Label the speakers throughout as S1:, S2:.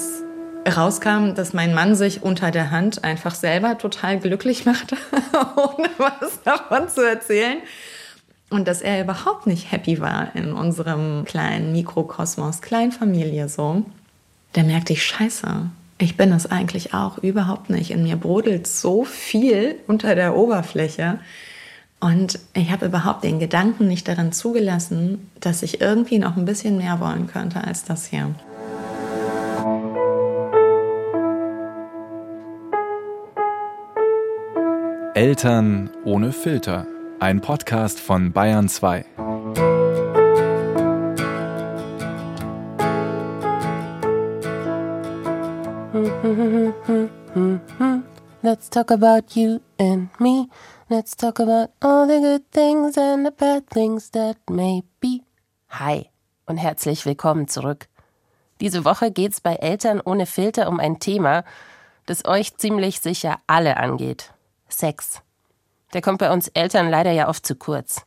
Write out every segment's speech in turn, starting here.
S1: als rauskam, dass mein Mann sich unter der Hand einfach selber total glücklich machte, ohne was davon zu erzählen. Und dass er überhaupt nicht happy war in unserem kleinen Mikrokosmos, Kleinfamilie so. Da merkte ich, scheiße, ich bin es eigentlich auch überhaupt nicht. In mir brodelt so viel unter der Oberfläche. Und ich habe überhaupt den Gedanken nicht daran zugelassen, dass ich irgendwie noch ein bisschen mehr wollen könnte als das hier.
S2: Eltern ohne Filter. Ein Podcast von Bayern 2.
S3: Let's talk about you and me. Let's talk about all the good things and the bad things that may be. Hi und herzlich willkommen zurück. Diese Woche geht's bei Eltern ohne Filter um ein Thema, das euch ziemlich sicher alle angeht. Sex. Der kommt bei uns Eltern leider ja oft zu kurz.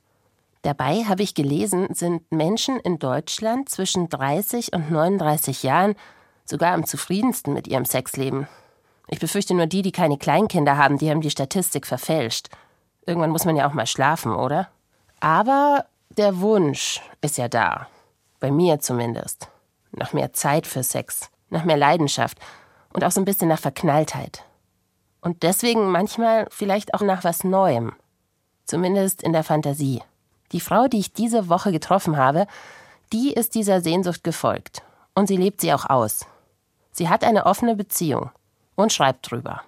S3: Dabei habe ich gelesen, sind Menschen in Deutschland zwischen 30 und 39 Jahren sogar am zufriedensten mit ihrem Sexleben. Ich befürchte nur die, die keine Kleinkinder haben, die haben die Statistik verfälscht. Irgendwann muss man ja auch mal schlafen, oder? Aber der Wunsch ist ja da. Bei mir zumindest. Nach mehr Zeit für Sex, nach mehr Leidenschaft und auch so ein bisschen nach Verknalltheit. Und deswegen manchmal vielleicht auch nach was Neuem. Zumindest in der Fantasie. Die Frau, die ich diese Woche getroffen habe, die ist dieser Sehnsucht gefolgt. Und sie lebt sie auch aus. Sie hat eine offene Beziehung und schreibt drüber.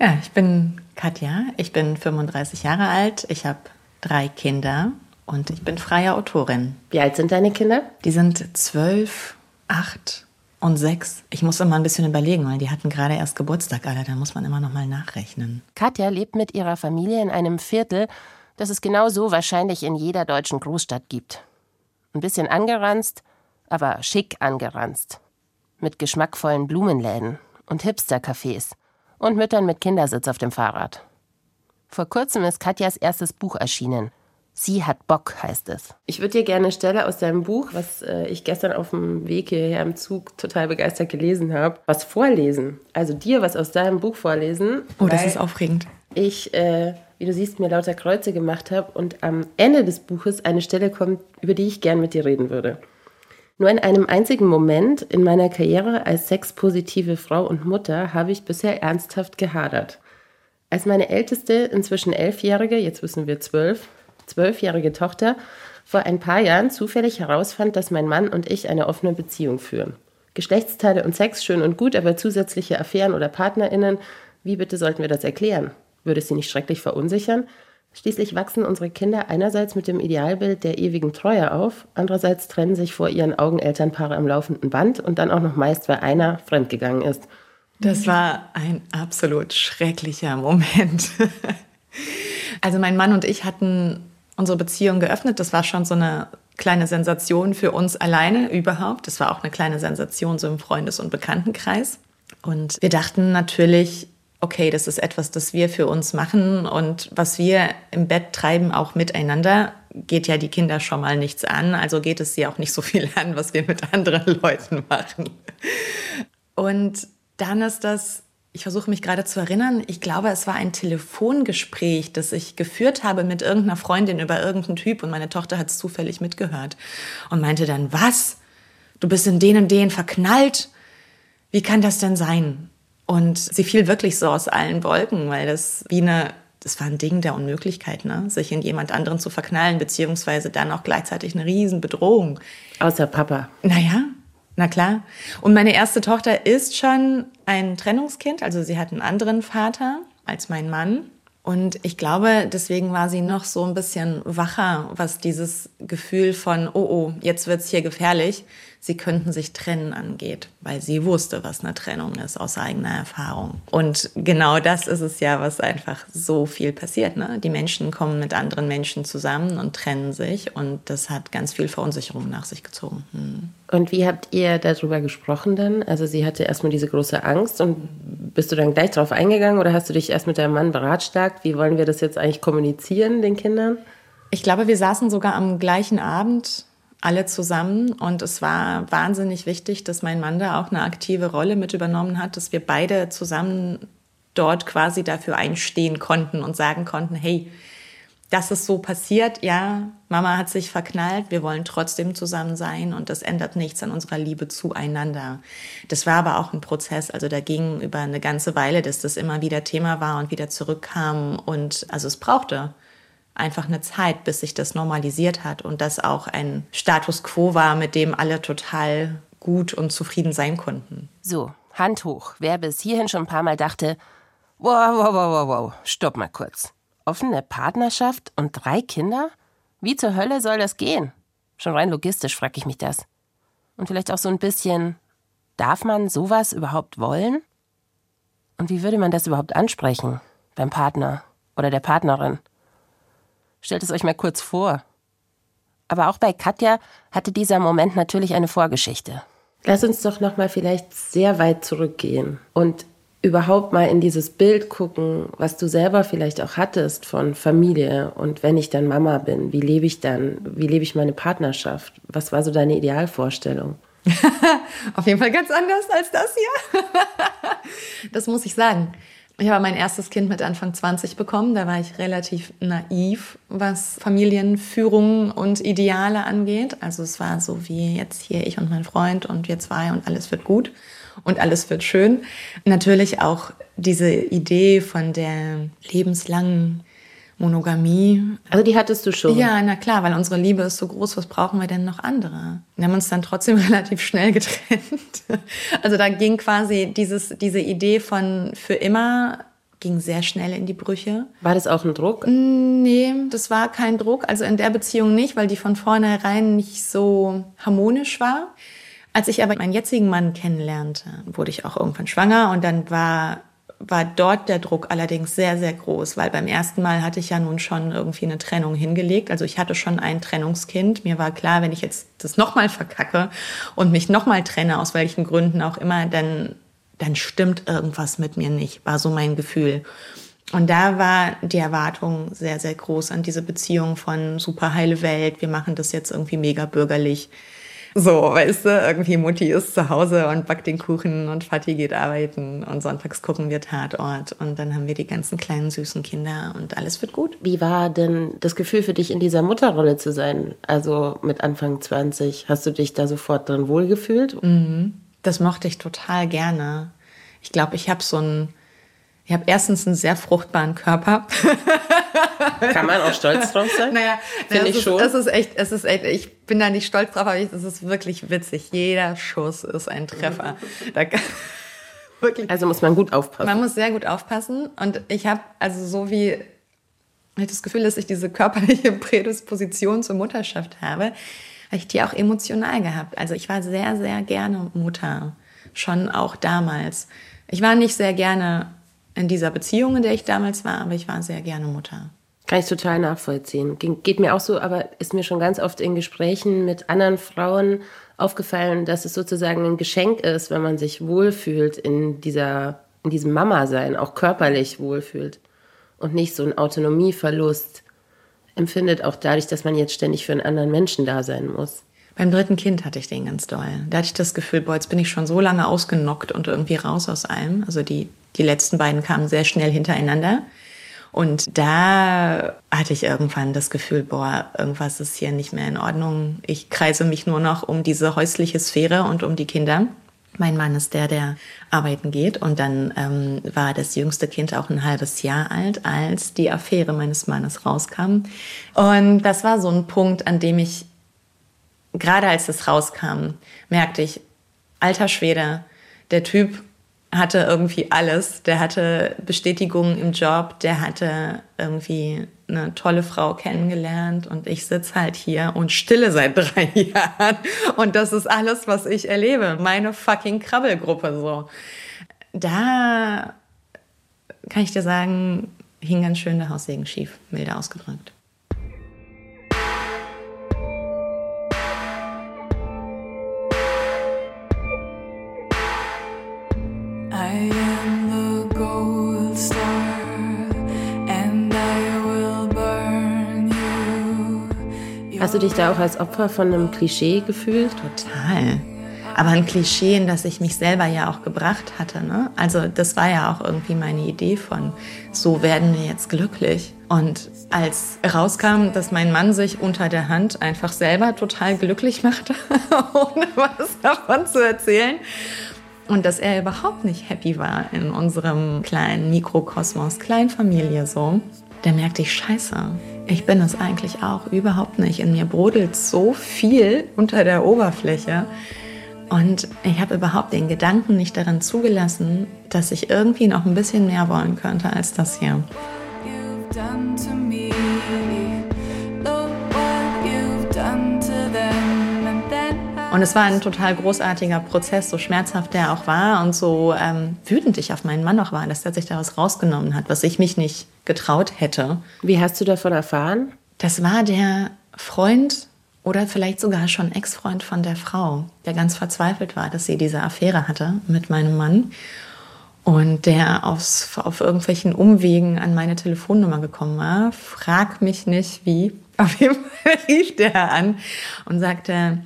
S1: Ja, ich bin Katja, ich bin 35 Jahre alt, ich habe drei Kinder und ich bin freie Autorin.
S3: Wie alt sind deine Kinder?
S1: Die sind zwölf, acht und sechs. Ich muss immer ein bisschen überlegen, weil die hatten gerade erst Geburtstag alle. Da muss man immer noch mal nachrechnen.
S3: Katja lebt mit ihrer Familie in einem Viertel, das es genau so wahrscheinlich in jeder deutschen Großstadt gibt. Ein bisschen angeranzt, aber schick angeranzt. Mit geschmackvollen Blumenläden und Hipster-Cafés und Müttern mit Kindersitz auf dem Fahrrad. Vor kurzem ist Katjas erstes Buch erschienen. Sie hat Bock, heißt es. Ich würde dir gerne eine Stelle aus deinem Buch, was äh, ich gestern auf dem Weg hierher im Zug total begeistert gelesen habe, was vorlesen. Also dir was aus deinem Buch vorlesen.
S1: Oh, das ist aufregend.
S3: Ich, äh, wie du siehst, mir lauter Kreuze gemacht habe und am Ende des Buches eine Stelle kommt, über die ich gern mit dir reden würde. Nur in einem einzigen Moment in meiner Karriere als sexpositive Frau und Mutter habe ich bisher ernsthaft gehadert. Als meine älteste, inzwischen elfjährige, jetzt wissen wir zwölf, zwölfjährige Tochter vor ein paar Jahren zufällig herausfand, dass mein Mann und ich eine offene Beziehung führen. Geschlechtsteile und Sex schön und gut, aber zusätzliche Affären oder PartnerInnen, wie bitte sollten wir das erklären? Würde es sie nicht schrecklich verunsichern? Schließlich wachsen unsere Kinder einerseits mit dem Idealbild der ewigen Treue auf, andererseits trennen sich vor ihren Augen Elternpaare am laufenden Band und dann auch noch meist, weil einer fremdgegangen ist.
S1: Das war ein absolut schrecklicher Moment. also mein Mann und ich hatten unsere Beziehung geöffnet. Das war schon so eine kleine Sensation für uns alleine überhaupt. Das war auch eine kleine Sensation so im Freundes- und Bekanntenkreis. Und wir dachten natürlich, okay, das ist etwas, das wir für uns machen und was wir im Bett treiben, auch miteinander, geht ja die Kinder schon mal nichts an. Also geht es sie auch nicht so viel an, was wir mit anderen Leuten machen. Und dann ist das ich versuche mich gerade zu erinnern, ich glaube, es war ein Telefongespräch, das ich geführt habe mit irgendeiner Freundin über irgendeinen Typ und meine Tochter hat es zufällig mitgehört und meinte dann, was? Du bist in den und den verknallt? Wie kann das denn sein? Und sie fiel wirklich so aus allen Wolken, weil das wie eine, das war ein Ding der Unmöglichkeit, ne? sich in jemand anderen zu verknallen, beziehungsweise dann auch gleichzeitig eine Riesenbedrohung.
S3: Außer Papa.
S1: Naja, na klar. Und meine erste Tochter ist schon ein Trennungskind, also sie hat einen anderen Vater als mein Mann. Und ich glaube, deswegen war sie noch so ein bisschen wacher, was dieses Gefühl von, oh oh, jetzt wird's hier gefährlich, sie könnten sich trennen angeht, weil sie wusste, was eine Trennung ist aus eigener Erfahrung. Und genau das ist es ja, was einfach so viel passiert. Ne? Die Menschen kommen mit anderen Menschen zusammen und trennen sich und das hat ganz viel Verunsicherung nach sich gezogen. Hm.
S3: Und wie habt ihr darüber gesprochen dann? Also sie hatte erstmal diese große Angst und bist du dann gleich darauf eingegangen oder hast du dich erst mit deinem Mann beratschlagt? Wie wollen wir das jetzt eigentlich kommunizieren den Kindern?
S1: Ich glaube, wir saßen sogar am gleichen Abend alle zusammen. Und es war wahnsinnig wichtig, dass mein Mann da auch eine aktive Rolle mit übernommen hat, dass wir beide zusammen dort quasi dafür einstehen konnten und sagen konnten, hey, das ist so passiert, ja, Mama hat sich verknallt, wir wollen trotzdem zusammen sein und das ändert nichts an unserer Liebe zueinander. Das war aber auch ein Prozess, also da ging über eine ganze Weile, dass das immer wieder Thema war und wieder zurückkam und also es brauchte einfach eine Zeit, bis sich das normalisiert hat und das auch ein Status quo war, mit dem alle total gut und zufrieden sein konnten.
S3: So, Hand hoch. Wer bis hierhin schon ein paar Mal dachte, wow, wow, wow, wow, wow, stopp mal kurz offene Partnerschaft und drei Kinder? Wie zur Hölle soll das gehen? Schon rein logistisch frage ich mich das. Und vielleicht auch so ein bisschen, darf man sowas überhaupt wollen? Und wie würde man das überhaupt ansprechen? Beim Partner oder der Partnerin? Stellt es euch mal kurz vor. Aber auch bei Katja hatte dieser Moment natürlich eine Vorgeschichte.
S4: Lass uns doch noch mal vielleicht sehr weit zurückgehen und überhaupt mal in dieses Bild gucken, was du selber vielleicht auch hattest von Familie und wenn ich dann Mama bin, wie lebe ich dann, wie lebe ich meine Partnerschaft? Was war so deine Idealvorstellung?
S1: Auf jeden Fall ganz anders als das hier. das muss ich sagen. Ich habe mein erstes Kind mit Anfang 20 bekommen. Da war ich relativ naiv, was Familienführung und Ideale angeht. Also es war so wie jetzt hier ich und mein Freund und wir zwei und alles wird gut und alles wird schön. Natürlich auch diese Idee von der lebenslangen Monogamie.
S4: Also die hattest du schon?
S1: Ja, na klar, weil unsere Liebe ist so groß, was brauchen wir denn noch andere? Wir haben uns dann trotzdem relativ schnell getrennt. Also da ging quasi dieses, diese Idee von für immer ging sehr schnell in die Brüche.
S4: War das auch ein Druck?
S1: Nee, das war kein Druck. Also in der Beziehung nicht, weil die von vornherein nicht so harmonisch war. Als ich aber meinen jetzigen Mann kennenlernte, wurde ich auch irgendwann schwanger und dann war war dort der Druck allerdings sehr, sehr groß, weil beim ersten Mal hatte ich ja nun schon irgendwie eine Trennung hingelegt. Also ich hatte schon ein Trennungskind. Mir war klar, wenn ich jetzt das nochmal verkacke und mich nochmal trenne, aus welchen Gründen auch immer, dann, dann stimmt irgendwas mit mir nicht, war so mein Gefühl. Und da war die Erwartung sehr, sehr groß an diese Beziehung von super heile Welt. Wir machen das jetzt irgendwie mega bürgerlich. So, weißt du, irgendwie Mutti ist zu Hause und backt den Kuchen und Vati geht arbeiten und sonntags gucken wir Tatort und dann haben wir die ganzen kleinen süßen Kinder und alles wird gut.
S4: Wie war denn das Gefühl für dich in dieser Mutterrolle zu sein? Also mit Anfang 20, hast du dich da sofort drin wohlgefühlt?
S1: Mhm. Das mochte ich total gerne. Ich glaube, ich habe so ein ich habe erstens einen sehr fruchtbaren Körper.
S4: Kann man auch stolz drauf sein?
S1: Naja, finde ich ist, schon. Es ist echt, es ist echt, ich bin da nicht stolz drauf, aber es ist wirklich witzig. Jeder Schuss ist ein Treffer. Da,
S4: wirklich. Also muss man gut aufpassen.
S1: Man muss sehr gut aufpassen. Und ich habe, also so wie ich das Gefühl, dass ich diese körperliche Prädisposition zur Mutterschaft habe, habe ich die auch emotional gehabt. Also ich war sehr, sehr gerne Mutter. Schon auch damals. Ich war nicht sehr gerne in dieser Beziehung, in der ich damals war, aber ich war sehr gerne Mutter.
S4: Kann ich total nachvollziehen. Geht mir auch so, aber ist mir schon ganz oft in Gesprächen mit anderen Frauen aufgefallen, dass es sozusagen ein Geschenk ist, wenn man sich wohlfühlt in dieser, in diesem Mama-Sein, auch körperlich wohlfühlt und nicht so ein Autonomieverlust empfindet, auch dadurch, dass man jetzt ständig für einen anderen Menschen da sein muss.
S1: Beim dritten Kind hatte ich den ganz doll. Da hatte ich das Gefühl, boah, jetzt bin ich schon so lange ausgenockt und irgendwie raus aus allem. Also die, die letzten beiden kamen sehr schnell hintereinander. Und da hatte ich irgendwann das Gefühl, boah, irgendwas ist hier nicht mehr in Ordnung. Ich kreise mich nur noch um diese häusliche Sphäre und um die Kinder. Mein Mann ist der, der arbeiten geht. Und dann ähm, war das jüngste Kind auch ein halbes Jahr alt, als die Affäre meines Mannes rauskam. Und das war so ein Punkt, an dem ich gerade als es rauskam, merkte ich, alter Schwede, der Typ hatte irgendwie alles. Der hatte Bestätigung im Job, der hatte irgendwie eine tolle Frau kennengelernt und ich sitze halt hier und stille seit drei Jahren. Und das ist alles, was ich erlebe. Meine fucking Krabbelgruppe so. Da kann ich dir sagen, hing ganz schön der Haussegen schief, milde ausgedrückt.
S4: Hast du dich da auch als Opfer von einem Klischee gefühlt?
S1: Total. Aber ein Klischee, in das ich mich selber ja auch gebracht hatte. Ne? Also das war ja auch irgendwie meine Idee von, so werden wir jetzt glücklich. Und als rauskam, dass mein Mann sich unter der Hand einfach selber total glücklich machte, ohne was davon zu erzählen, und dass er überhaupt nicht happy war in unserem kleinen Mikrokosmos, Kleinfamilie so, da merkte ich, scheiße, ich bin es eigentlich auch überhaupt nicht. In mir brodelt so viel unter der Oberfläche. Und ich habe überhaupt den Gedanken nicht daran zugelassen, dass ich irgendwie noch ein bisschen mehr wollen könnte als das hier. Und es war ein total großartiger Prozess, so schmerzhaft der auch war und so ähm, wütend ich auf meinen Mann auch war, dass er sich daraus rausgenommen hat, was ich mich nicht getraut hätte.
S4: Wie hast du davon erfahren?
S1: Das war der Freund oder vielleicht sogar schon Ex-Freund von der Frau, der ganz verzweifelt war, dass sie diese Affäre hatte mit meinem Mann. Und der aufs, auf irgendwelchen Umwegen an meine Telefonnummer gekommen war. Frag mich nicht wie. Auf jeden Fall rief der an und sagte,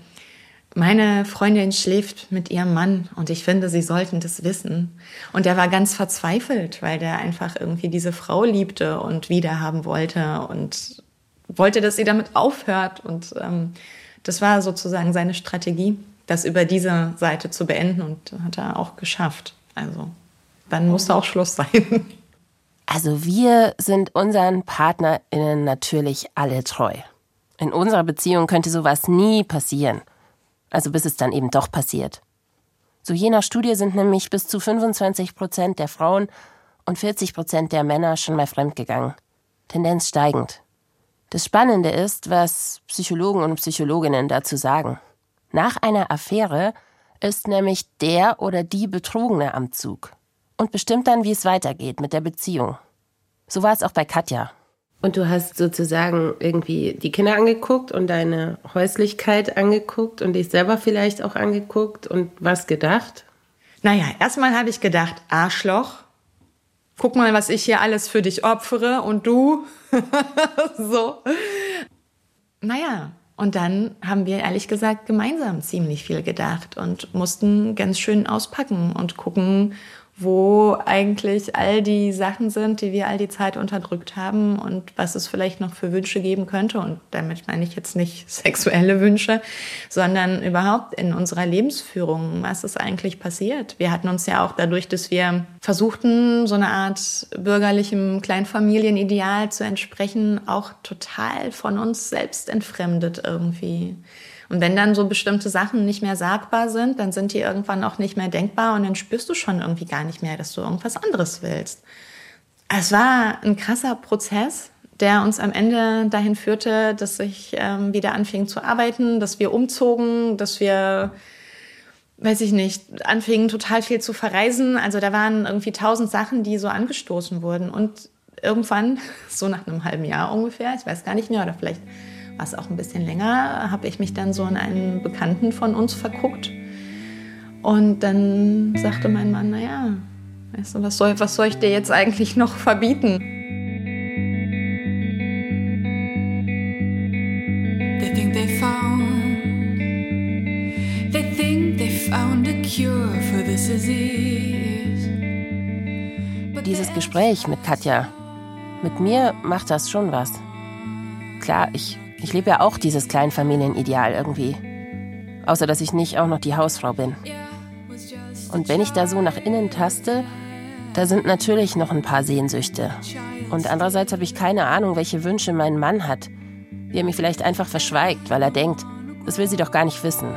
S1: meine Freundin schläft mit ihrem Mann und ich finde, sie sollten das wissen. Und er war ganz verzweifelt, weil der einfach irgendwie diese Frau liebte und wiederhaben wollte und wollte, dass sie damit aufhört. Und ähm, das war sozusagen seine Strategie, das über diese Seite zu beenden und hat er auch geschafft. Also dann musste auch Schluss sein.
S3: Also wir sind unseren PartnerInnen natürlich alle treu. In unserer Beziehung könnte sowas nie passieren. Also bis es dann eben doch passiert. So jener Studie sind nämlich bis zu 25 Prozent der Frauen und 40 Prozent der Männer schon mal fremdgegangen. Tendenz steigend. Das Spannende ist, was Psychologen und Psychologinnen dazu sagen. Nach einer Affäre ist nämlich der oder die Betrogene am Zug und bestimmt dann, wie es weitergeht mit der Beziehung. So war es auch bei Katja.
S4: Und du hast sozusagen irgendwie die Kinder angeguckt und deine Häuslichkeit angeguckt und dich selber vielleicht auch angeguckt und was gedacht?
S1: Naja, erstmal habe ich gedacht, Arschloch, guck mal, was ich hier alles für dich opfere und du. so. Naja, und dann haben wir ehrlich gesagt gemeinsam ziemlich viel gedacht und mussten ganz schön auspacken und gucken, wo eigentlich all die Sachen sind, die wir all die Zeit unterdrückt haben und was es vielleicht noch für Wünsche geben könnte. Und damit meine ich jetzt nicht sexuelle Wünsche, sondern überhaupt in unserer Lebensführung, was ist eigentlich passiert. Wir hatten uns ja auch dadurch, dass wir versuchten, so eine Art bürgerlichem Kleinfamilienideal zu entsprechen, auch total von uns selbst entfremdet irgendwie. Und wenn dann so bestimmte Sachen nicht mehr sagbar sind, dann sind die irgendwann auch nicht mehr denkbar und dann spürst du schon irgendwie gar nicht mehr, dass du irgendwas anderes willst. Es war ein krasser Prozess, der uns am Ende dahin führte, dass ich ähm, wieder anfing zu arbeiten, dass wir umzogen, dass wir, weiß ich nicht, anfingen total viel zu verreisen. Also da waren irgendwie tausend Sachen, die so angestoßen wurden. Und irgendwann, so nach einem halben Jahr ungefähr, ich weiß gar nicht mehr, oder vielleicht was auch ein bisschen länger, habe ich mich dann so in einen Bekannten von uns verguckt. Und dann sagte mein Mann, naja, weißt du, was soll, was soll ich dir jetzt eigentlich noch verbieten? They think they found, they think they found a cure for this disease.
S3: Dieses Gespräch mit Katja, mit mir macht das schon was. Klar, ich ich lebe ja auch dieses Kleinfamilienideal irgendwie. Außer dass ich nicht auch noch die Hausfrau bin. Und wenn ich da so nach innen taste, da sind natürlich noch ein paar Sehnsüchte. Und andererseits habe ich keine Ahnung, welche Wünsche mein Mann hat. Wie er mich vielleicht einfach verschweigt, weil er denkt, das will sie doch gar nicht wissen.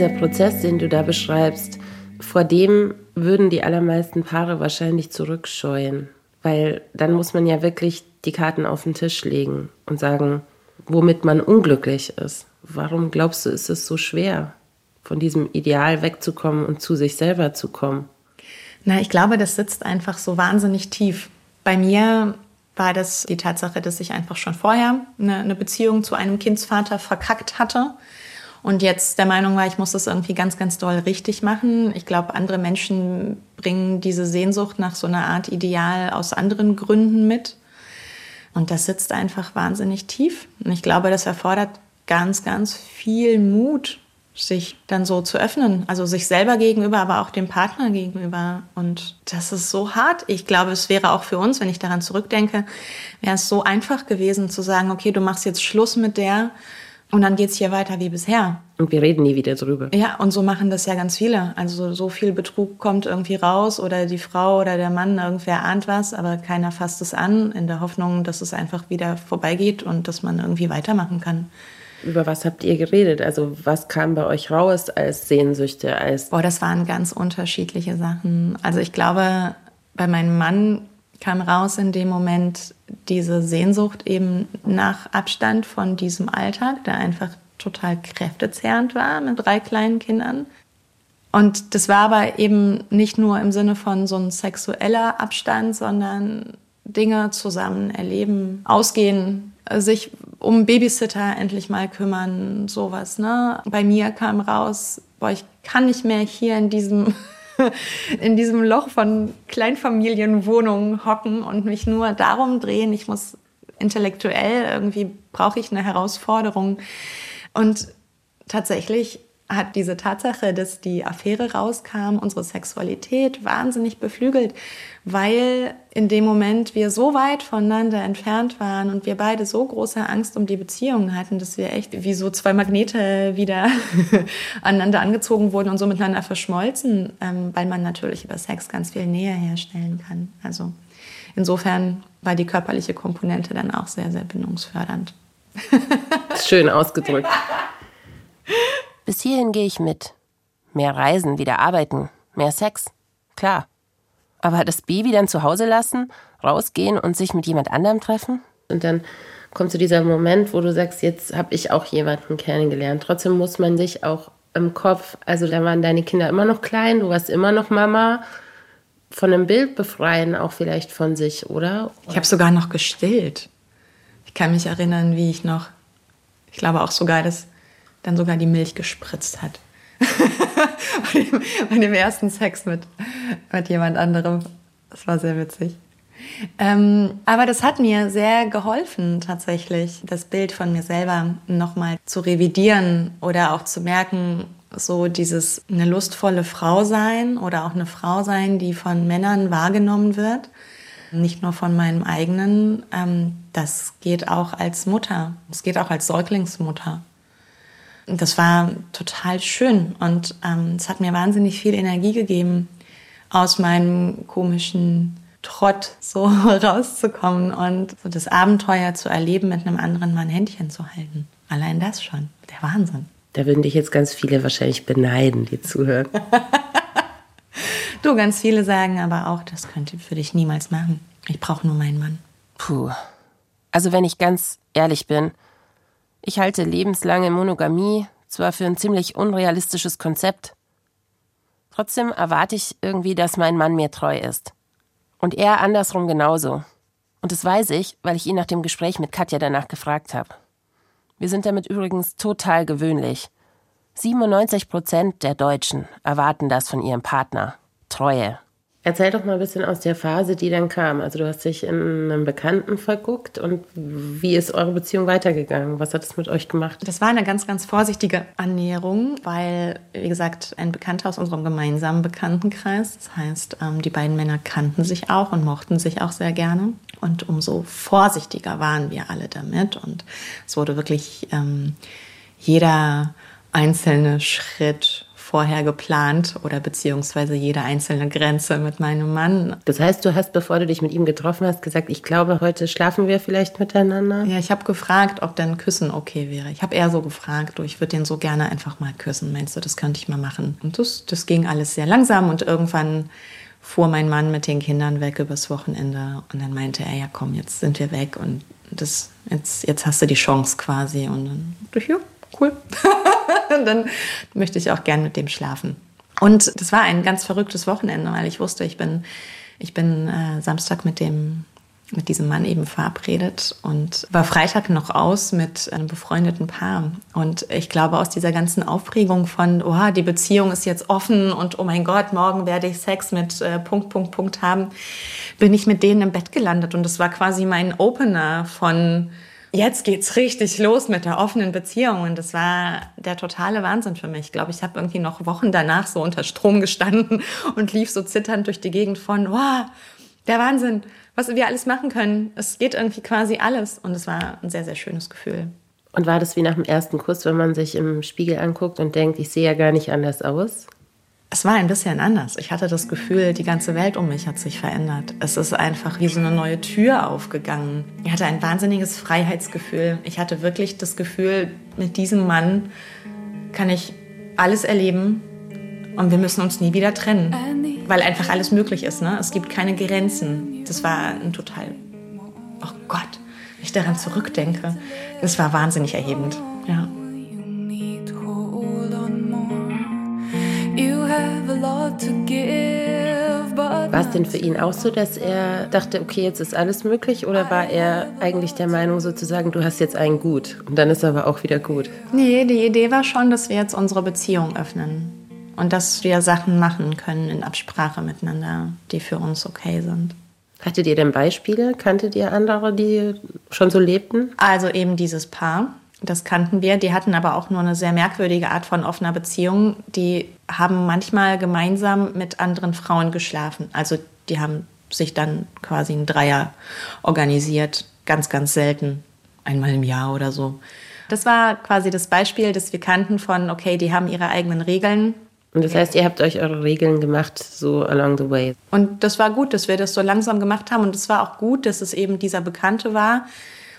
S4: Dieser Prozess, den du da beschreibst, vor dem würden die allermeisten Paare wahrscheinlich zurückscheuen. Weil dann muss man ja wirklich die Karten auf den Tisch legen und sagen, womit man unglücklich ist. Warum glaubst du, ist es so schwer, von diesem Ideal wegzukommen und zu sich selber zu kommen?
S1: Na, ich glaube, das sitzt einfach so wahnsinnig tief. Bei mir war das die Tatsache, dass ich einfach schon vorher eine, eine Beziehung zu einem Kindsvater verkackt hatte und jetzt der Meinung war, ich muss das irgendwie ganz, ganz doll richtig machen. Ich glaube, andere Menschen bringen diese Sehnsucht nach so einer Art Ideal aus anderen Gründen mit. Und das sitzt einfach wahnsinnig tief. Und ich glaube, das erfordert ganz, ganz viel Mut, sich dann so zu öffnen. Also sich selber gegenüber, aber auch dem Partner gegenüber. Und das ist so hart. Ich glaube, es wäre auch für uns, wenn ich daran zurückdenke, wäre es so einfach gewesen zu sagen, okay, du machst jetzt Schluss mit der und dann geht's hier weiter wie bisher.
S4: Und wir reden nie wieder drüber.
S1: Ja, und so machen das ja ganz viele. Also so viel Betrug kommt irgendwie raus oder die Frau oder der Mann, irgendwer ahnt was, aber keiner fasst es an, in der Hoffnung, dass es einfach wieder vorbeigeht und dass man irgendwie weitermachen kann.
S4: Über was habt ihr geredet? Also was kam bei euch raus als Sehnsüchte? Als
S1: Boah, das waren ganz unterschiedliche Sachen. Also ich glaube, bei meinem Mann kam raus in dem Moment diese Sehnsucht eben nach Abstand von diesem Alltag, der einfach total kräftezehrend war mit drei kleinen Kindern. Und das war aber eben nicht nur im Sinne von so ein sexueller Abstand, sondern Dinge zusammen erleben, ausgehen, sich um Babysitter endlich mal kümmern, sowas. Ne? Bei mir kam raus, boah, ich kann nicht mehr hier in diesem in diesem Loch von Kleinfamilienwohnungen hocken und mich nur darum drehen. Ich muss intellektuell irgendwie brauche ich eine Herausforderung. Und tatsächlich hat diese Tatsache, dass die Affäre rauskam, unsere Sexualität wahnsinnig beflügelt, weil in dem Moment wir so weit voneinander entfernt waren und wir beide so große Angst um die Beziehung hatten, dass wir echt wie so zwei Magnete wieder aneinander angezogen wurden und so miteinander verschmolzen, ähm, weil man natürlich über Sex ganz viel Nähe herstellen kann. Also insofern war die körperliche Komponente dann auch sehr, sehr bindungsfördernd.
S4: Schön ausgedrückt.
S3: Bis hierhin gehe ich mit. Mehr Reisen, wieder arbeiten, mehr Sex. Klar. Aber das Baby dann zu Hause lassen, rausgehen und sich mit jemand anderem treffen?
S4: Und dann kommt zu so dieser Moment, wo du sagst, jetzt habe ich auch jemanden kennengelernt. Trotzdem muss man sich auch im Kopf, also da waren deine Kinder immer noch klein, du warst immer noch Mama, von einem Bild befreien, auch vielleicht von sich, oder?
S1: Ich habe sogar noch gestillt. Ich kann mich erinnern, wie ich noch, ich glaube auch sogar, dass dann sogar die Milch gespritzt hat. bei, dem, bei, dem, ersten Sex mit, mit jemand anderem. Das war sehr witzig. Ähm, aber das hat mir sehr geholfen, tatsächlich, das Bild von mir selber nochmal zu revidieren oder auch zu merken, so dieses eine lustvolle Frau sein oder auch eine Frau sein, die von Männern wahrgenommen wird, nicht nur von meinem eigenen, ähm, das geht auch als Mutter, es geht auch als Säuglingsmutter das war total schön und ähm, es hat mir wahnsinnig viel Energie gegeben, aus meinem komischen Trott so rauszukommen und so das Abenteuer zu erleben, mit einem anderen Mann Händchen zu halten. Allein das schon, der Wahnsinn.
S4: Da würden dich jetzt ganz viele wahrscheinlich beneiden, die zuhören.
S1: du, ganz viele sagen aber auch, das könnte für dich niemals machen. Ich brauche nur meinen Mann.
S3: Puh. Also wenn ich ganz ehrlich bin, ich halte lebenslange Monogamie zwar für ein ziemlich unrealistisches Konzept, trotzdem erwarte ich irgendwie, dass mein Mann mir treu ist. Und er andersrum genauso. Und das weiß ich, weil ich ihn nach dem Gespräch mit Katja danach gefragt habe. Wir sind damit übrigens total gewöhnlich. 97 Prozent der Deutschen erwarten das von ihrem Partner. Treue.
S4: Erzähl doch mal ein bisschen aus der Phase, die dann kam. Also du hast dich in einen Bekannten verguckt und wie ist eure Beziehung weitergegangen? Was hat es mit euch gemacht?
S1: Das war eine ganz, ganz vorsichtige Annäherung, weil, wie gesagt, ein Bekannter aus unserem gemeinsamen Bekanntenkreis. Das heißt, ähm, die beiden Männer kannten sich auch und mochten sich auch sehr gerne. Und umso vorsichtiger waren wir alle damit. Und es wurde wirklich ähm, jeder einzelne Schritt vorher geplant oder beziehungsweise jede einzelne Grenze mit meinem Mann.
S4: Das heißt, du hast, bevor du dich mit ihm getroffen hast, gesagt, ich glaube, heute schlafen wir vielleicht miteinander?
S1: Ja, ich habe gefragt, ob dann Küssen okay wäre. Ich habe eher so gefragt, du, ich würde den so gerne einfach mal küssen. Meinst du, das könnte ich mal machen? Und das, das ging alles sehr langsam und irgendwann fuhr mein Mann mit den Kindern weg übers Wochenende und dann meinte er, ja komm, jetzt sind wir weg und das, jetzt, jetzt hast du die Chance quasi. Und dann ja, cool. dann möchte ich auch gern mit dem schlafen. Und das war ein ganz verrücktes Wochenende, weil ich wusste, ich bin, ich bin äh, Samstag mit dem mit diesem Mann eben verabredet und war Freitag noch aus mit einem befreundeten Paar. Und ich glaube, aus dieser ganzen Aufregung von, oha, die Beziehung ist jetzt offen und oh mein Gott, morgen werde ich Sex mit äh, Punkt, Punkt, Punkt haben, bin ich mit denen im Bett gelandet. Und das war quasi mein Opener von, jetzt geht's richtig los mit der offenen Beziehung. Und das war der totale Wahnsinn für mich. Ich glaube, ich habe irgendwie noch Wochen danach so unter Strom gestanden und lief so zitternd durch die Gegend von, wow, der Wahnsinn was wir alles machen können. Es geht irgendwie quasi alles. Und es war ein sehr, sehr schönes Gefühl.
S4: Und war das wie nach dem ersten Kuss, wenn man sich im Spiegel anguckt und denkt, ich sehe ja gar nicht anders aus?
S1: Es war ein bisschen anders. Ich hatte das Gefühl, die ganze Welt um mich hat sich verändert. Es ist einfach wie so eine neue Tür aufgegangen. Ich hatte ein wahnsinniges Freiheitsgefühl. Ich hatte wirklich das Gefühl, mit diesem Mann kann ich alles erleben und wir müssen uns nie wieder trennen weil einfach alles möglich ist. Ne? Es gibt keine Grenzen. Das war ein total, oh Gott, wenn ich daran zurückdenke, das war wahnsinnig erhebend. Ja.
S4: War es denn für ihn auch so, dass er dachte, okay, jetzt ist alles möglich? Oder war er eigentlich der Meinung sozusagen, du hast jetzt einen gut und dann ist aber auch wieder gut?
S1: Nee, die Idee war schon, dass wir jetzt unsere Beziehung öffnen und dass wir Sachen machen können in Absprache miteinander, die für uns okay sind.
S4: Hattet ihr denn Beispiele? Kanntet ihr andere, die schon so lebten?
S1: Also eben dieses Paar, das kannten wir. Die hatten aber auch nur eine sehr merkwürdige Art von offener Beziehung. Die haben manchmal gemeinsam mit anderen Frauen geschlafen. Also die haben sich dann quasi ein Dreier organisiert. Ganz, ganz selten. Einmal im Jahr oder so. Das war quasi das Beispiel, das wir kannten von, okay, die haben ihre eigenen Regeln
S4: und das heißt, ihr habt euch eure Regeln gemacht, so along the way.
S1: Und das war gut, dass wir das so langsam gemacht haben. Und es war auch gut, dass es eben dieser Bekannte war,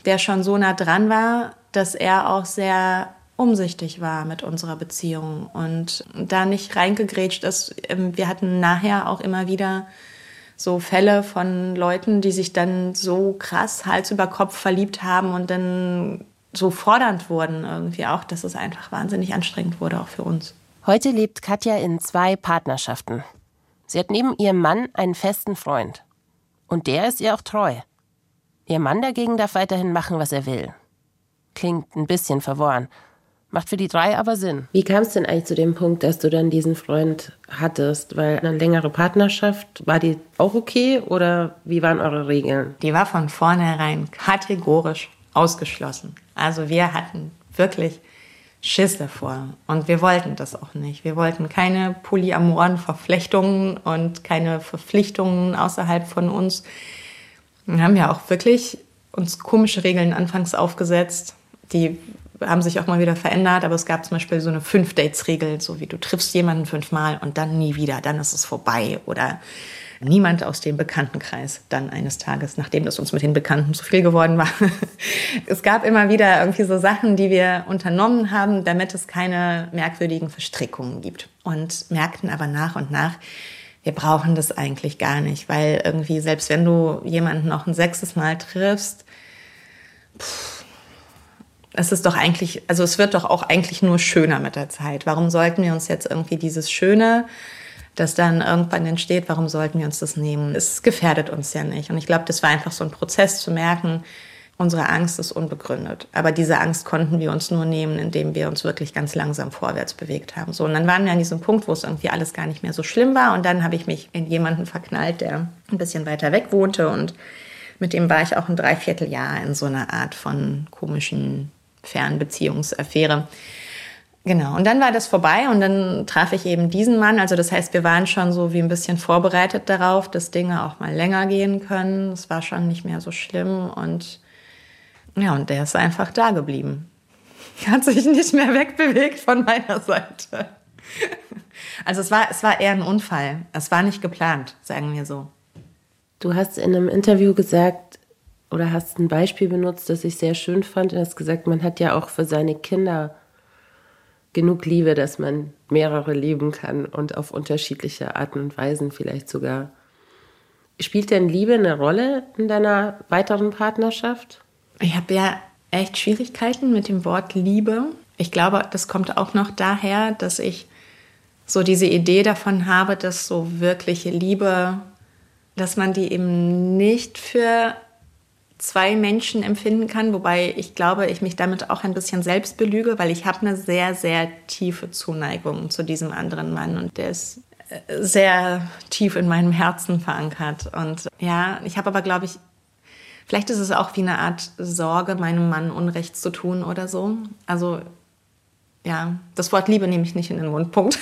S1: der schon so nah dran war, dass er auch sehr umsichtig war mit unserer Beziehung und da nicht reingegrätscht ist. Ähm, wir hatten nachher auch immer wieder so Fälle von Leuten, die sich dann so krass Hals über Kopf verliebt haben und dann so fordernd wurden irgendwie auch, dass es einfach wahnsinnig anstrengend wurde, auch für uns.
S3: Heute lebt Katja in zwei Partnerschaften. Sie hat neben ihrem Mann einen festen Freund. Und der ist ihr auch treu. Ihr Mann dagegen darf weiterhin machen, was er will. Klingt ein bisschen verworren. Macht für die drei aber Sinn.
S4: Wie kam es denn eigentlich zu dem Punkt, dass du dann diesen Freund hattest? Weil eine längere Partnerschaft, war die auch okay oder wie waren eure Regeln?
S1: Die war von vornherein kategorisch ausgeschlossen. Also wir hatten wirklich Schiss davor. Und wir wollten das auch nicht. Wir wollten keine polyamoren Verflechtungen und keine Verpflichtungen außerhalb von uns. Wir haben ja auch wirklich uns komische Regeln anfangs aufgesetzt. Die haben sich auch mal wieder verändert, aber es gab zum Beispiel so eine Fünf-Dates-Regel, so wie du triffst jemanden fünfmal und dann nie wieder, dann ist es vorbei. Oder niemand aus dem Bekanntenkreis dann eines Tages, nachdem es uns mit den Bekannten zu viel geworden war. es gab immer wieder irgendwie so Sachen, die wir unternommen haben, damit es keine merkwürdigen Verstrickungen gibt. Und merkten aber nach und nach, wir brauchen das eigentlich gar nicht, weil irgendwie, selbst wenn du jemanden noch ein sechstes Mal triffst, pff, es ist doch eigentlich, also es wird doch auch eigentlich nur schöner mit der Zeit. Warum sollten wir uns jetzt irgendwie dieses Schöne das dann irgendwann entsteht, warum sollten wir uns das nehmen? Es gefährdet uns ja nicht. Und ich glaube, das war einfach so ein Prozess zu merken, unsere Angst ist unbegründet. Aber diese Angst konnten wir uns nur nehmen, indem wir uns wirklich ganz langsam vorwärts bewegt haben. So, und dann waren wir an diesem Punkt, wo es irgendwie alles gar nicht mehr so schlimm war. Und dann habe ich mich in jemanden verknallt, der ein bisschen weiter weg wohnte. Und mit dem war ich auch ein Dreivierteljahr in so einer Art von komischen Fernbeziehungsaffäre. Genau, und dann war das vorbei und dann traf ich eben diesen Mann. Also das heißt, wir waren schon so wie ein bisschen vorbereitet darauf, dass Dinge auch mal länger gehen können. Es war schon nicht mehr so schlimm und ja, und der ist einfach da geblieben. Hat sich nicht mehr wegbewegt von meiner Seite. Also es war, es war eher ein Unfall. Es war nicht geplant, sagen wir so.
S4: Du hast in einem Interview gesagt, oder hast ein Beispiel benutzt, das ich sehr schön fand. Du hast gesagt, man hat ja auch für seine Kinder genug Liebe, dass man mehrere lieben kann und auf unterschiedliche Arten und Weisen vielleicht sogar. Spielt denn Liebe eine Rolle in deiner weiteren Partnerschaft?
S1: Ich habe ja echt Schwierigkeiten mit dem Wort Liebe. Ich glaube, das kommt auch noch daher, dass ich so diese Idee davon habe, dass so wirkliche Liebe, dass man die eben nicht für zwei Menschen empfinden kann, wobei ich glaube, ich mich damit auch ein bisschen selbst belüge, weil ich habe eine sehr, sehr tiefe Zuneigung zu diesem anderen Mann und der ist äh, sehr tief in meinem Herzen verankert. Und ja, ich habe aber, glaube ich, vielleicht ist es auch wie eine Art Sorge, meinem Mann Unrecht zu tun oder so. Also ja, das Wort Liebe nehme ich nicht in den Mundpunkt.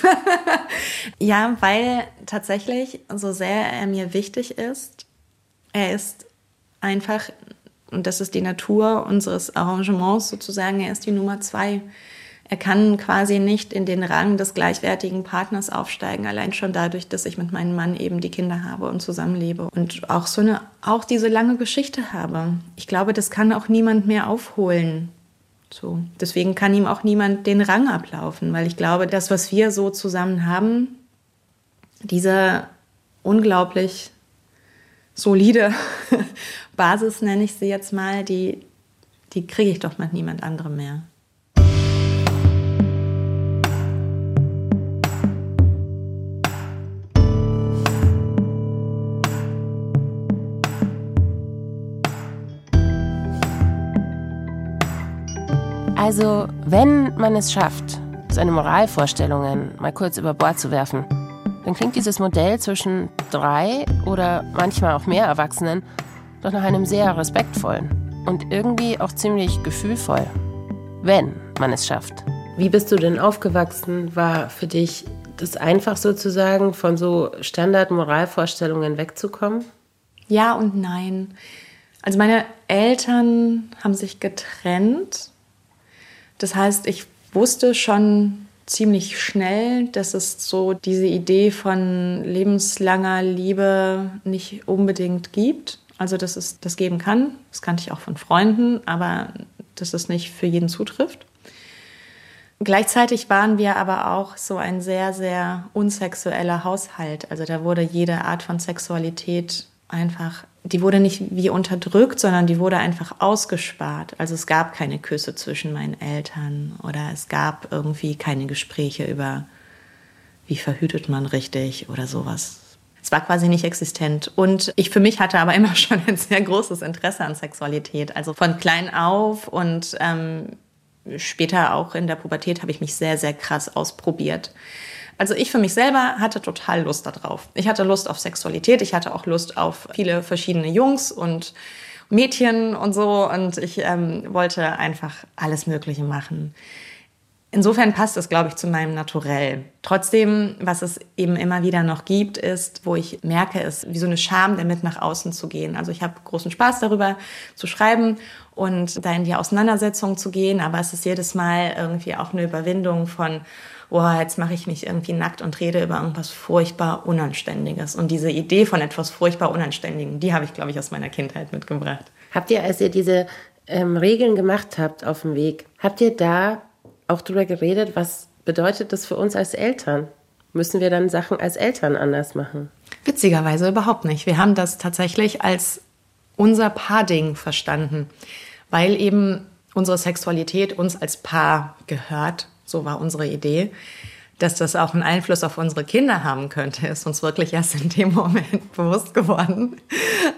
S1: ja, weil tatsächlich, so sehr er mir wichtig ist, er ist einfach, und das ist die Natur unseres Arrangements sozusagen, er ist die Nummer zwei. Er kann quasi nicht in den Rang des gleichwertigen Partners aufsteigen, allein schon dadurch, dass ich mit meinem Mann eben die Kinder habe und zusammenlebe und auch so eine, auch diese lange Geschichte habe. Ich glaube, das kann auch niemand mehr aufholen. So. Deswegen kann ihm auch niemand den Rang ablaufen, weil ich glaube, das, was wir so zusammen haben, diese unglaublich solide Basis, nenne ich sie jetzt mal, die, die kriege ich doch mit niemand anderem mehr.
S3: Also, wenn man es schafft, seine Moralvorstellungen mal kurz über Bord zu werfen, dann klingt dieses Modell zwischen drei oder manchmal auch mehr Erwachsenen doch nach einem sehr respektvollen und irgendwie auch ziemlich gefühlvoll. Wenn man es schafft.
S4: Wie bist du denn aufgewachsen? War für dich das einfach sozusagen von so Standard-Moralvorstellungen wegzukommen?
S1: Ja und nein. Also meine Eltern haben sich getrennt das heißt, ich wusste schon ziemlich schnell, dass es so diese Idee von lebenslanger Liebe nicht unbedingt gibt. Also, dass es das geben kann. Das kannte ich auch von Freunden, aber dass es nicht für jeden zutrifft. Gleichzeitig waren wir aber auch so ein sehr, sehr unsexueller Haushalt. Also da wurde jede Art von Sexualität einfach die wurde nicht wie unterdrückt, sondern die wurde einfach ausgespart. Also es gab keine Küsse zwischen meinen Eltern oder es gab irgendwie keine Gespräche über, wie verhütet man richtig oder sowas. Es war quasi nicht existent. Und ich für mich hatte aber immer schon ein sehr großes Interesse an Sexualität. Also von klein auf und ähm, später auch in der Pubertät habe ich mich sehr, sehr krass ausprobiert. Also ich für mich selber hatte total Lust darauf. Ich hatte Lust auf Sexualität, ich hatte auch Lust auf viele verschiedene Jungs und Mädchen und so und ich ähm, wollte einfach alles Mögliche machen. Insofern passt es, glaube ich, zu meinem Naturell. Trotzdem, was es eben immer wieder noch gibt, ist, wo ich merke, ist wie so eine Scham, damit nach außen zu gehen. Also ich habe großen Spaß darüber zu schreiben und da in die Auseinandersetzung zu gehen, aber es ist jedes Mal irgendwie auch eine Überwindung von, oh, jetzt mache ich mich irgendwie nackt und rede über irgendwas furchtbar Unanständiges. Und diese Idee von etwas furchtbar Unanständigem, die habe ich, glaube ich, aus meiner Kindheit mitgebracht.
S4: Habt ihr, als ihr diese ähm, Regeln gemacht habt auf dem Weg, habt ihr da auch drüber geredet, was bedeutet das für uns als Eltern? Müssen wir dann Sachen als Eltern anders machen?
S1: Witzigerweise überhaupt nicht. Wir haben das tatsächlich als unser Paar-Ding verstanden, weil eben unsere Sexualität uns als Paar gehört so war unsere Idee. Dass das auch einen Einfluss auf unsere Kinder haben könnte, ist uns wirklich erst in dem Moment bewusst geworden,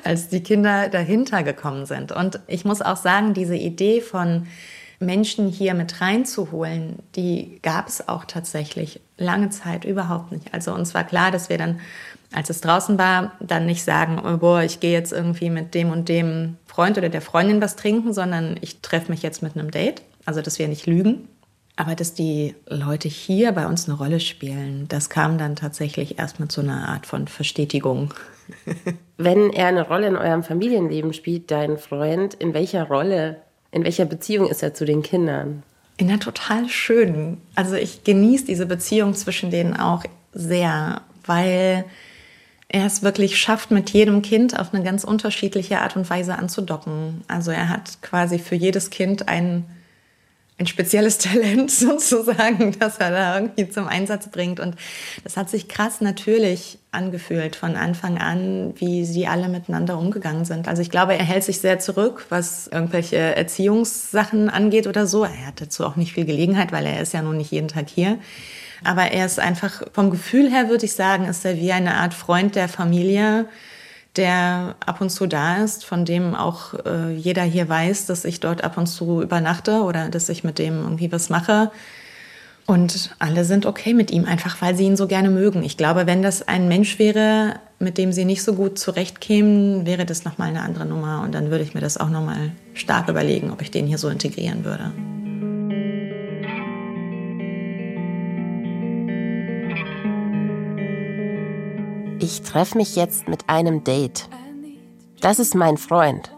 S1: als die Kinder dahinter gekommen sind. Und ich muss auch sagen, diese Idee von Menschen hier mit reinzuholen, die gab es auch tatsächlich lange Zeit überhaupt nicht. Also uns war klar, dass wir dann, als es draußen war, dann nicht sagen, oh, boah, ich gehe jetzt irgendwie mit dem und dem Freund oder der Freundin was trinken, sondern ich treffe mich jetzt mit einem Date. Also dass wir nicht lügen, aber dass die Leute hier bei uns eine Rolle spielen, das kam dann tatsächlich erstmal zu einer Art von Verstetigung.
S4: Wenn er eine Rolle in eurem Familienleben spielt, dein Freund, in welcher Rolle, in welcher Beziehung ist er zu den Kindern?
S1: In einer total schönen. Also ich genieße diese Beziehung zwischen denen auch sehr, weil er es wirklich schafft, mit jedem Kind auf eine ganz unterschiedliche Art und Weise anzudocken. Also er hat quasi für jedes Kind einen ein spezielles Talent sozusagen, das er da irgendwie zum Einsatz bringt. Und das hat sich krass natürlich angefühlt von Anfang an, wie sie alle miteinander umgegangen sind. Also ich glaube, er hält sich sehr zurück, was irgendwelche Erziehungssachen angeht oder so. Er hat dazu auch nicht viel Gelegenheit, weil er ist ja nun nicht jeden Tag hier. Aber er ist einfach vom Gefühl her, würde ich sagen, ist er wie eine Art Freund der Familie, der ab und zu da ist, von dem auch äh, jeder hier weiß, dass ich dort ab und zu übernachte oder dass ich mit dem irgendwie was mache. Und alle sind okay mit ihm, einfach weil sie ihn so gerne mögen. Ich glaube, wenn das ein Mensch wäre, mit dem sie nicht so gut zurechtkämen, wäre das nochmal eine andere Nummer. Und dann würde ich mir das auch nochmal stark überlegen, ob ich den hier so integrieren würde.
S3: Ich treffe mich jetzt mit einem Date. Das ist mein Freund.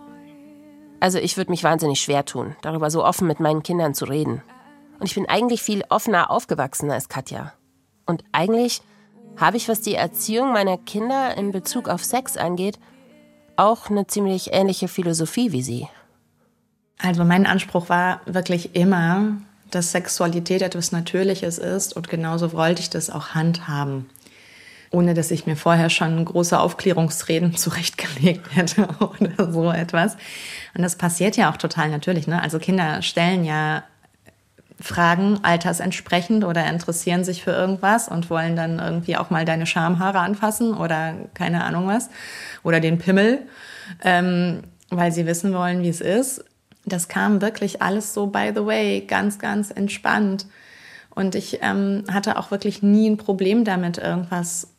S3: Also ich würde mich wahnsinnig schwer tun, darüber so offen mit meinen Kindern zu reden. Und ich bin eigentlich viel offener aufgewachsen als Katja. Und eigentlich habe ich, was die Erziehung meiner Kinder in Bezug auf Sex angeht, auch eine ziemlich ähnliche Philosophie wie sie.
S1: Also mein Anspruch war wirklich immer, dass Sexualität etwas Natürliches ist und genauso wollte ich das auch handhaben ohne dass ich mir vorher schon große Aufklärungsreden zurechtgelegt hätte oder so etwas. Und das passiert ja auch total natürlich. Ne? Also Kinder stellen ja Fragen altersentsprechend oder interessieren sich für irgendwas und wollen dann irgendwie auch mal deine Schamhaare anfassen oder keine Ahnung was oder den Pimmel, ähm, weil sie wissen wollen, wie es ist. Das kam wirklich alles so, by the way, ganz, ganz entspannt. Und ich ähm, hatte auch wirklich nie ein Problem damit, irgendwas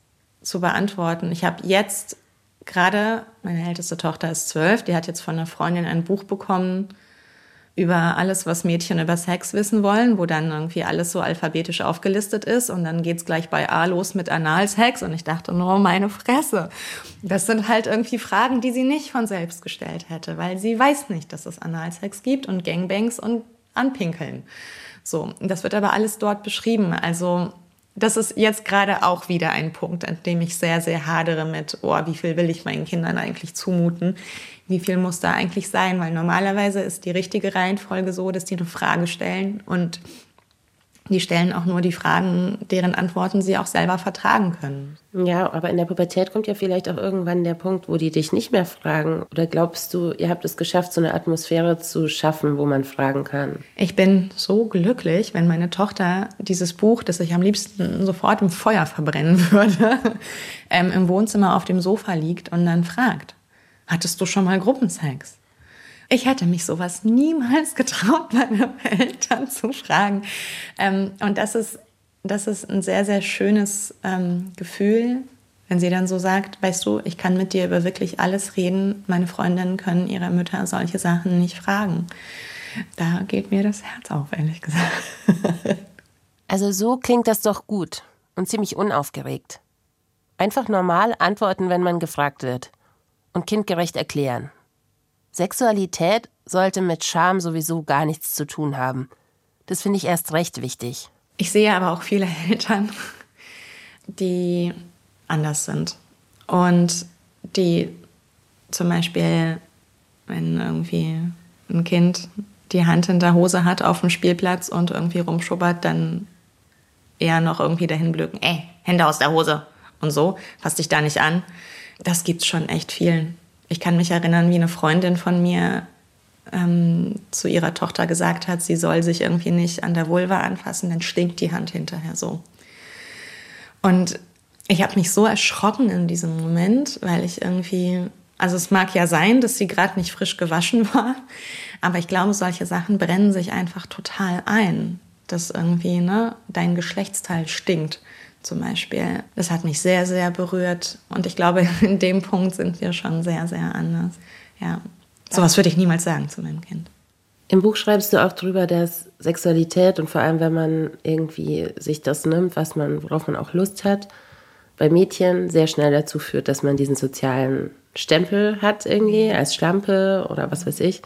S1: zu beantworten. Ich habe jetzt gerade, meine älteste Tochter ist zwölf, die hat jetzt von einer Freundin ein Buch bekommen über alles, was Mädchen über Sex wissen wollen, wo dann irgendwie alles so alphabetisch aufgelistet ist und dann geht's gleich bei A los mit Analsex und ich dachte, nur meine Fresse. Das sind halt irgendwie Fragen, die sie nicht von selbst gestellt hätte, weil sie weiß nicht, dass es Analsex gibt und Gangbangs und Anpinkeln. So, das wird aber alles dort beschrieben. Also das ist jetzt gerade auch wieder ein Punkt, an dem ich sehr, sehr hadere mit, oh, wie viel will ich meinen Kindern eigentlich zumuten? Wie viel muss da eigentlich sein? Weil normalerweise ist die richtige Reihenfolge so, dass die eine Frage stellen und die stellen auch nur die Fragen, deren Antworten sie auch selber vertragen können.
S4: Ja, aber in der Pubertät kommt ja vielleicht auch irgendwann der Punkt, wo die dich nicht mehr fragen. Oder glaubst du, ihr habt es geschafft, so eine Atmosphäre zu schaffen, wo man fragen kann?
S1: Ich bin so glücklich, wenn meine Tochter dieses Buch, das ich am liebsten sofort im Feuer verbrennen würde, ähm, im Wohnzimmer auf dem Sofa liegt und dann fragt, hattest du schon mal Gruppensex? Ich hätte mich sowas niemals getraut, meine Eltern zu fragen. Ähm, und das ist, das ist ein sehr, sehr schönes ähm, Gefühl, wenn sie dann so sagt, weißt du, ich kann mit dir über wirklich alles reden. Meine Freundinnen können ihre Mütter solche Sachen nicht fragen. Da geht mir das Herz auf, ehrlich gesagt.
S3: Also so klingt das doch gut und ziemlich unaufgeregt. Einfach normal antworten, wenn man gefragt wird. Und kindgerecht erklären. Sexualität sollte mit Scham sowieso gar nichts zu tun haben. Das finde ich erst recht wichtig.
S1: Ich sehe aber auch viele Eltern, die anders sind. Und die zum Beispiel, wenn irgendwie ein Kind die Hand in der Hose hat auf dem Spielplatz und irgendwie rumschubbert, dann eher noch irgendwie dahin blöken, ey, Hände aus der Hose und so, fass dich da nicht an. Das gibt's schon echt vielen. Ich kann mich erinnern, wie eine Freundin von mir ähm, zu ihrer Tochter gesagt hat, sie soll sich irgendwie nicht an der Vulva anfassen, dann stinkt die Hand hinterher so. Und ich habe mich so erschrocken in diesem Moment, weil ich irgendwie, also es mag ja sein, dass sie gerade nicht frisch gewaschen war, aber ich glaube, solche Sachen brennen sich einfach total ein, dass irgendwie ne, dein Geschlechtsteil stinkt zum Beispiel. Das hat mich sehr, sehr berührt. Und ich glaube, in dem Punkt sind wir schon sehr, sehr anders. Ja. Sowas würde ich niemals sagen zu meinem Kind.
S4: Im Buch schreibst du auch darüber, dass Sexualität und vor allem, wenn man irgendwie sich das nimmt, was man, worauf man auch Lust hat, bei Mädchen sehr schnell dazu führt, dass man diesen sozialen Stempel hat irgendwie als Schlampe oder was weiß ich.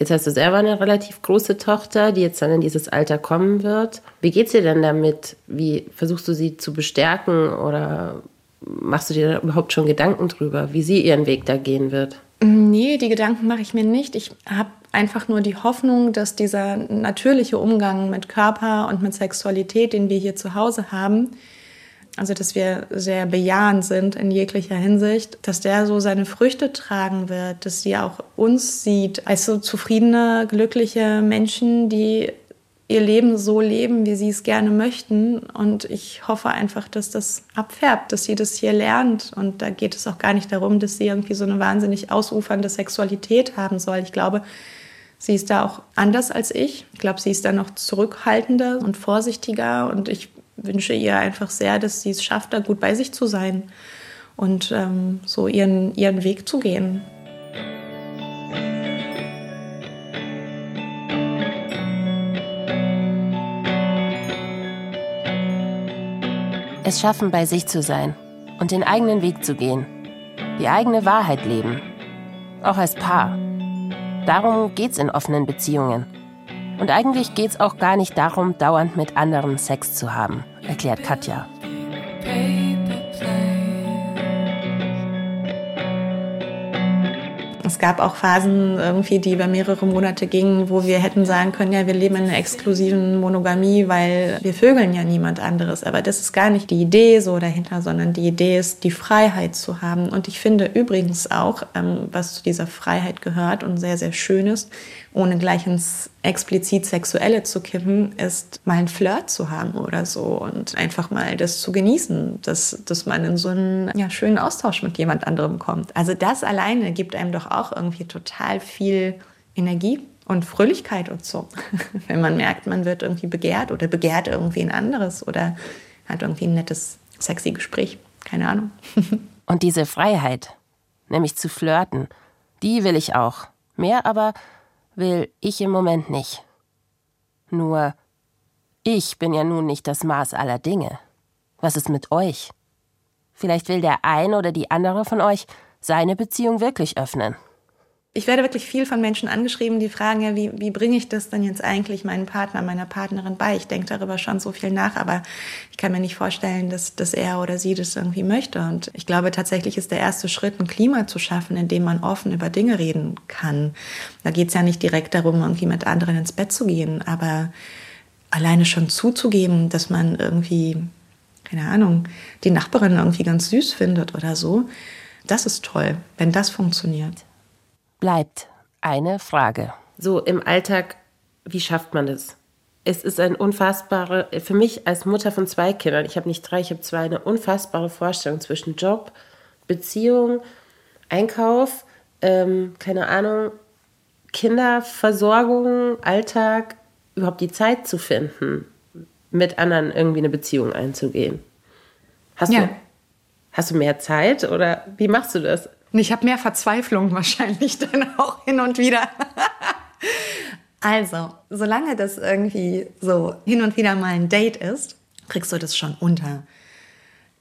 S4: Jetzt hast du selber eine relativ große Tochter, die jetzt dann in dieses Alter kommen wird. Wie geht's dir denn damit? Wie versuchst du sie zu bestärken oder machst du dir da überhaupt schon Gedanken drüber, wie sie ihren Weg da gehen wird?
S1: Nee, die Gedanken mache ich mir nicht. Ich habe einfach nur die Hoffnung, dass dieser natürliche Umgang mit Körper und mit Sexualität, den wir hier zu Hause haben, also dass wir sehr bejahend sind in jeglicher Hinsicht, dass der so seine Früchte tragen wird, dass sie auch uns sieht als so zufriedene, glückliche Menschen, die ihr Leben so leben, wie sie es gerne möchten. Und ich hoffe einfach, dass das abfärbt, dass sie das hier lernt. Und da geht es auch gar nicht darum, dass sie irgendwie so eine wahnsinnig ausufernde Sexualität haben soll. Ich glaube, sie ist da auch anders als ich. Ich glaube, sie ist da noch zurückhaltender und vorsichtiger. Und ich wünsche ihr einfach sehr, dass sie es schafft, da gut bei sich zu sein und ähm, so ihren, ihren Weg zu gehen.
S3: Es schaffen, bei sich zu sein und den eigenen Weg zu gehen. Die eigene Wahrheit leben. Auch als Paar. Darum geht's in offenen Beziehungen. Und eigentlich geht's auch gar nicht darum, dauernd mit anderen Sex zu haben, erklärt Katja.
S1: Es gab auch Phasen irgendwie, die über mehrere Monate gingen, wo wir hätten sagen können, ja, wir leben in einer exklusiven Monogamie, weil wir vögeln ja niemand anderes. Aber das ist gar nicht die Idee so dahinter, sondern die Idee ist, die Freiheit zu haben. Und ich finde übrigens auch, ähm, was zu dieser Freiheit gehört und sehr, sehr schön ist, ohne gleich ins explizit Sexuelle zu kippen, ist mal ein Flirt zu haben oder so und einfach mal das zu genießen, dass, dass man in so einen ja, schönen Austausch mit jemand anderem kommt. Also das alleine gibt einem doch auch irgendwie total viel Energie und Fröhlichkeit und so. Wenn man merkt, man wird irgendwie begehrt oder begehrt irgendwie ein anderes oder hat irgendwie ein nettes, sexy Gespräch. Keine Ahnung.
S3: und diese Freiheit, nämlich zu flirten, die will ich auch. Mehr aber will ich im Moment nicht. Nur, ich bin ja nun nicht das Maß aller Dinge. Was ist mit euch? Vielleicht will der ein oder die andere von euch seine Beziehung wirklich öffnen.
S1: Ich werde wirklich viel von Menschen angeschrieben, die fragen ja, wie, wie bringe ich das denn jetzt eigentlich meinem Partner, meiner Partnerin bei? Ich denke darüber schon so viel nach, aber ich kann mir nicht vorstellen, dass, dass er oder sie das irgendwie möchte. Und ich glaube, tatsächlich ist der erste Schritt, ein Klima zu schaffen, in dem man offen über Dinge reden kann. Da geht es ja nicht direkt darum, irgendwie mit anderen ins Bett zu gehen, aber alleine schon zuzugeben, dass man irgendwie, keine Ahnung, die Nachbarin irgendwie ganz süß findet oder so, das ist toll, wenn das funktioniert
S3: bleibt eine Frage.
S4: So im Alltag, wie schafft man das? Es ist ein unfassbare, für mich als Mutter von zwei Kindern, ich habe nicht drei, ich habe zwei, eine unfassbare Vorstellung zwischen Job, Beziehung, Einkauf, ähm, keine Ahnung, Kinderversorgung, Alltag, überhaupt die Zeit zu finden, mit anderen irgendwie eine Beziehung einzugehen. Hast, ja. du, hast du mehr Zeit oder wie machst du das?
S1: Und ich habe mehr Verzweiflung wahrscheinlich dann auch hin und wieder. also, solange das irgendwie so hin und wieder mal ein Date ist, kriegst du das schon unter.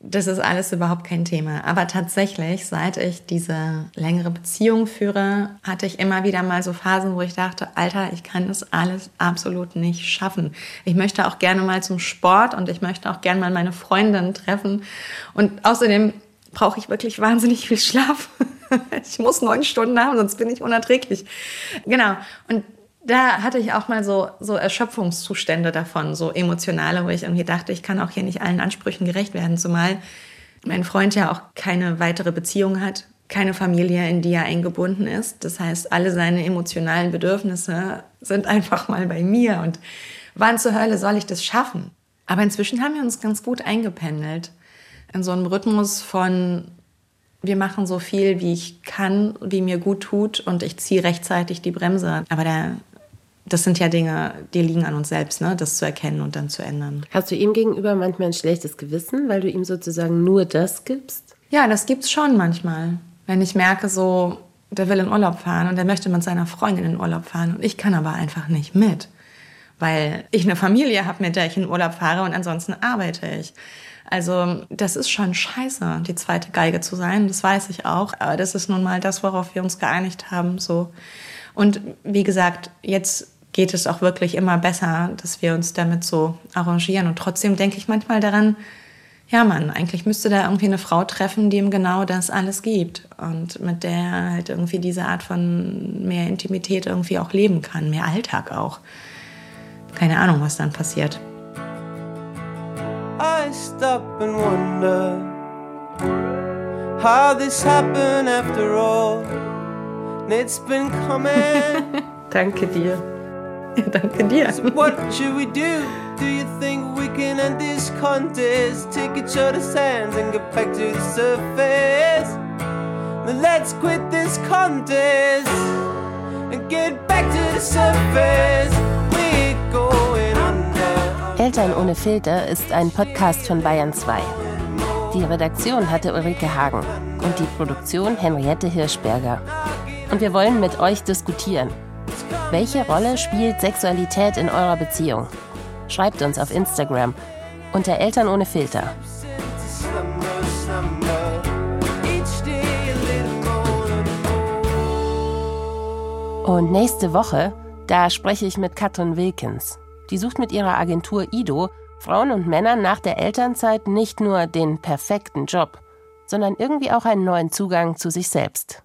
S1: Das ist alles überhaupt kein Thema. Aber tatsächlich, seit ich diese längere Beziehung führe, hatte ich immer wieder mal so Phasen, wo ich dachte, Alter, ich kann das alles absolut nicht schaffen. Ich möchte auch gerne mal zum Sport und ich möchte auch gerne mal meine Freundin treffen. Und außerdem brauche ich wirklich wahnsinnig viel Schlaf. ich muss neun Stunden haben, sonst bin ich unerträglich. Genau. Und da hatte ich auch mal so, so Erschöpfungszustände davon, so emotionale, wo ich irgendwie dachte, ich kann auch hier nicht allen Ansprüchen gerecht werden, zumal mein Freund ja auch keine weitere Beziehung hat, keine Familie, in die er eingebunden ist. Das heißt, alle seine emotionalen Bedürfnisse sind einfach mal bei mir. Und wann zur Hölle soll ich das schaffen? Aber inzwischen haben wir uns ganz gut eingependelt in so einem Rhythmus von, wir machen so viel, wie ich kann, wie mir gut tut und ich ziehe rechtzeitig die Bremse. Aber der, das sind ja Dinge, die liegen an uns selbst, ne? das zu erkennen und dann zu ändern.
S4: Hast du ihm gegenüber manchmal ein schlechtes Gewissen, weil du ihm sozusagen nur das gibst?
S1: Ja, das gibt's schon manchmal. Wenn ich merke, so, der will in Urlaub fahren und der möchte mit seiner Freundin in Urlaub fahren und ich kann aber einfach nicht mit, weil ich eine Familie habe, mit der ich in Urlaub fahre und ansonsten arbeite ich. Also das ist schon scheiße, die zweite Geige zu sein, das weiß ich auch. Aber das ist nun mal das, worauf wir uns geeinigt haben. So. Und wie gesagt, jetzt geht es auch wirklich immer besser, dass wir uns damit so arrangieren. Und trotzdem denke ich manchmal daran, ja Mann, eigentlich müsste da irgendwie eine Frau treffen, die ihm genau das alles gibt und mit der er halt irgendwie diese Art von mehr Intimität irgendwie auch leben kann, mehr Alltag auch. Keine Ahnung, was dann passiert. I stop and wonder
S3: how this happened after all. And It's been coming.
S4: Danke dir.
S1: Danke dir.
S5: So what should we do? Do you think we can end this contest? Take each other's hands and get back to the surface. Then let's quit this contest and get back to the surface. Going under.
S3: Eltern ohne Filter ist ein Podcast von Bayern 2. Die Redaktion hatte Ulrike Hagen und die Produktion Henriette Hirschberger. Und wir wollen mit euch diskutieren. Welche Rolle spielt Sexualität in eurer Beziehung? Schreibt uns auf Instagram unter Eltern ohne Filter. Und nächste Woche, da spreche ich mit Katrin Wilkins. Die sucht mit ihrer Agentur Ido Frauen und Männern nach der Elternzeit nicht nur den perfekten Job, sondern irgendwie auch einen neuen Zugang zu sich selbst.